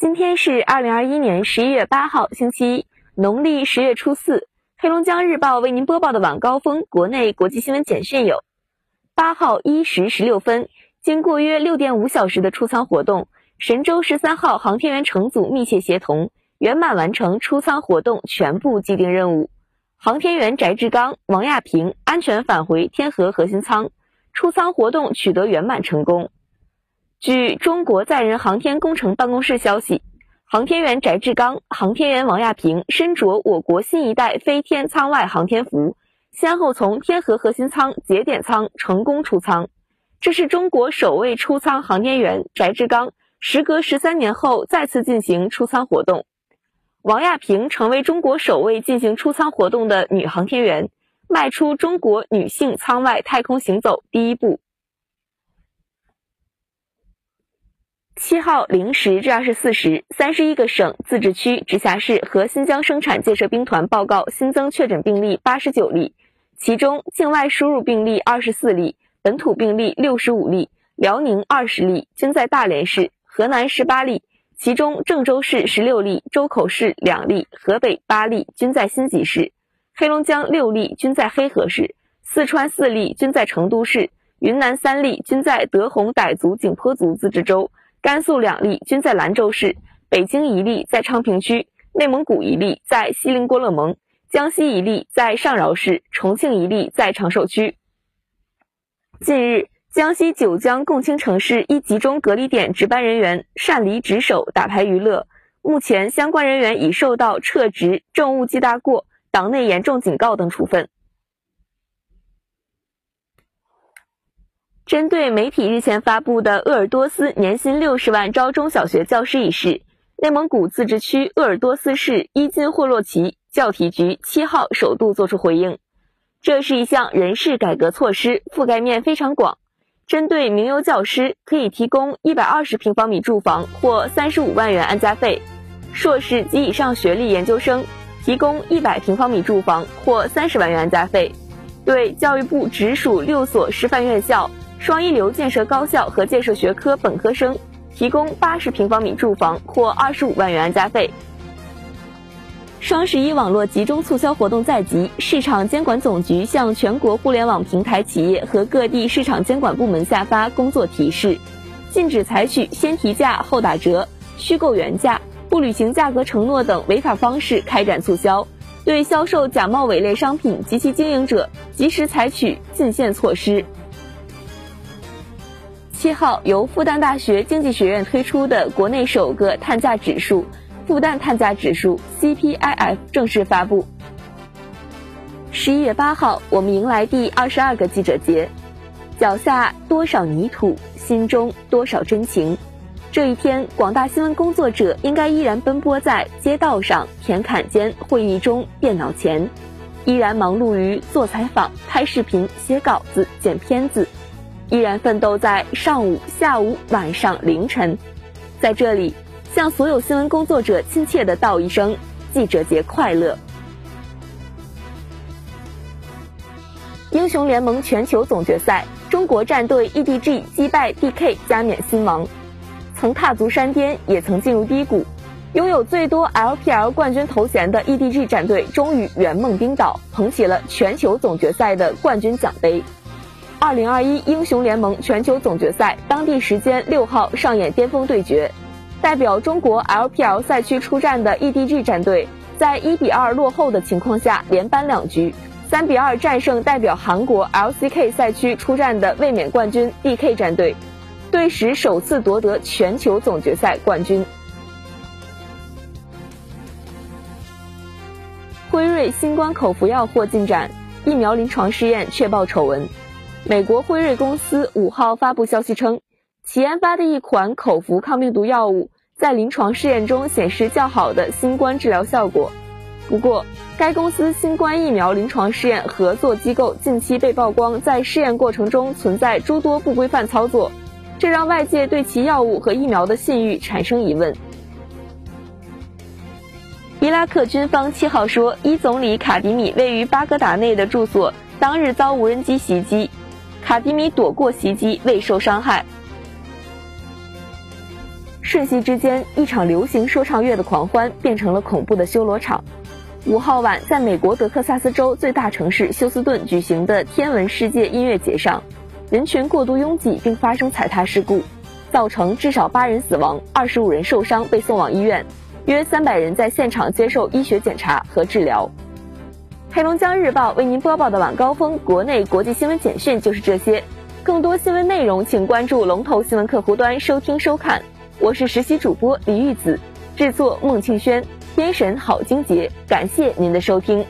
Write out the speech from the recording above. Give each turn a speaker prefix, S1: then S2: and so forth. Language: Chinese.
S1: 今天是二零二一年十一月八号，星期一，农历十月初四。黑龙江日报为您播报的晚高峰国内国际新闻简讯有：八号一时十六分，经过约六点五小时的出舱活动，神舟十三号航天员乘组密切协同，圆满完成出舱活动全部既定任务。航天员翟志刚、王亚平安全返回天河核心舱，出舱活动取得圆满成功。据中国载人航天工程办公室消息，航天员翟志刚、航天员王亚平身着我国新一代飞天舱外航天服，先后从天河核心舱节点舱成功出舱。这是中国首位出舱航天员翟志刚时隔十三年后再次进行出舱活动。王亚平成为中国首位进行出舱活动的女航天员，迈出中国女性舱外太空行走第一步。七号零时至二十四时，三十一个省、自治区、直辖市和新疆生产建设兵团报告新增确诊病例八十九例，其中境外输入病例二十四例，本土病例六十五例，辽宁二十例，均在大连市；河南十八例，其中郑州市十六例，周口市两例，河北八例，均在新集市；黑龙江六例，均在黑河市；四川四例，均在成都市；云南三例，均在德宏傣族景颇族自治州。甘肃两例均在兰州市，北京一例在昌平区，内蒙古一例在锡林郭勒盟，江西一例在上饶市，重庆一例在长寿区。近日，江西九江共青城市一集中隔离点值班人员擅离职守打牌娱乐，目前相关人员已受到撤职、政务记大过、党内严重警告等处分。针对媒体日前发布的鄂尔多斯年薪六十万招中小学教师一事，内蒙古自治区鄂尔多斯市伊金霍洛旗教体局七号首度作出回应。这是一项人事改革措施，覆盖面非常广。针对名优教师，可以提供一百二十平方米住房或三十五万元安家费；硕士及以上学历研究生，提供一百平方米住房或三十万元安家费。对教育部直属六所师范院校。双一流建设高校和建设学科本科生提供八十平方米住房或二十五万元安家费。双十一网络集中促销活动在即，市场监管总局向全国互联网平台企业和各地市场监管部门下发工作提示，禁止采取先提价后打折、虚构原价、不履行价格承诺等违法方式开展促销，对销售假冒伪劣商品及其经营者，及时采取禁限措施。七号，由复旦大学经济学院推出的国内首个碳价指数——复旦碳价指数 （CPIF） 正式发布。十一月八号，我们迎来第二十二个记者节，脚下多少泥土，心中多少真情。这一天，广大新闻工作者应该依然奔波在街道上、田坎间、会议中、电脑前，依然忙碌于做采访、拍视频、写稿子、剪片子。依然奋斗在上午、下午、晚上、凌晨，在这里向所有新闻工作者亲切的道一声记者节快乐。英雄联盟全球总决赛，中国战队 EDG 击败 DK 加冕新王。曾踏足山巅，也曾进入低谷，拥有最多 LPL 冠军头衔的 EDG 战队，终于圆梦冰岛，捧起了全球总决赛的冠军奖杯。二零二一英雄联盟全球总决赛当地时间六号上演巅峰对决，代表中国 LPL 赛区出战的 EDG 战队，在一比二落后的情况下连扳两局，三比二战胜代表韩国 LCK 赛区出战的卫冕冠军 DK 战队，队史首次夺得全球总决赛冠军。辉瑞新冠口服药获进展，疫苗临床试验确爆丑闻。美国辉瑞公司五号发布消息称，其研发的一款口服抗病毒药物在临床试验中显示较好的新冠治疗效果。不过，该公司新冠疫苗临床试验合作机构近期被曝光在试验过程中存在诸多不规范操作，这让外界对其药物和疫苗的信誉产生疑问。伊拉克军方七号说，伊总理卡迪米位于巴格达内的住所当日遭无人机袭击。卡迪米躲过袭击，未受伤害。瞬息之间，一场流行说唱乐的狂欢变成了恐怖的修罗场。五号晚，在美国德克萨斯州最大城市休斯顿举行的天文世界音乐节上，人群过度拥挤并发生踩踏事故，造成至少八人死亡、二十五人受伤，被送往医院，约三百人在现场接受医学检查和治疗。黑龙江日报为您播报的晚高峰国内国际新闻简讯就是这些，更多新闻内容请关注龙头新闻客户端收听收看。我是实习主播李玉子，制作孟庆轩。编审郝晶杰，感谢您的收听。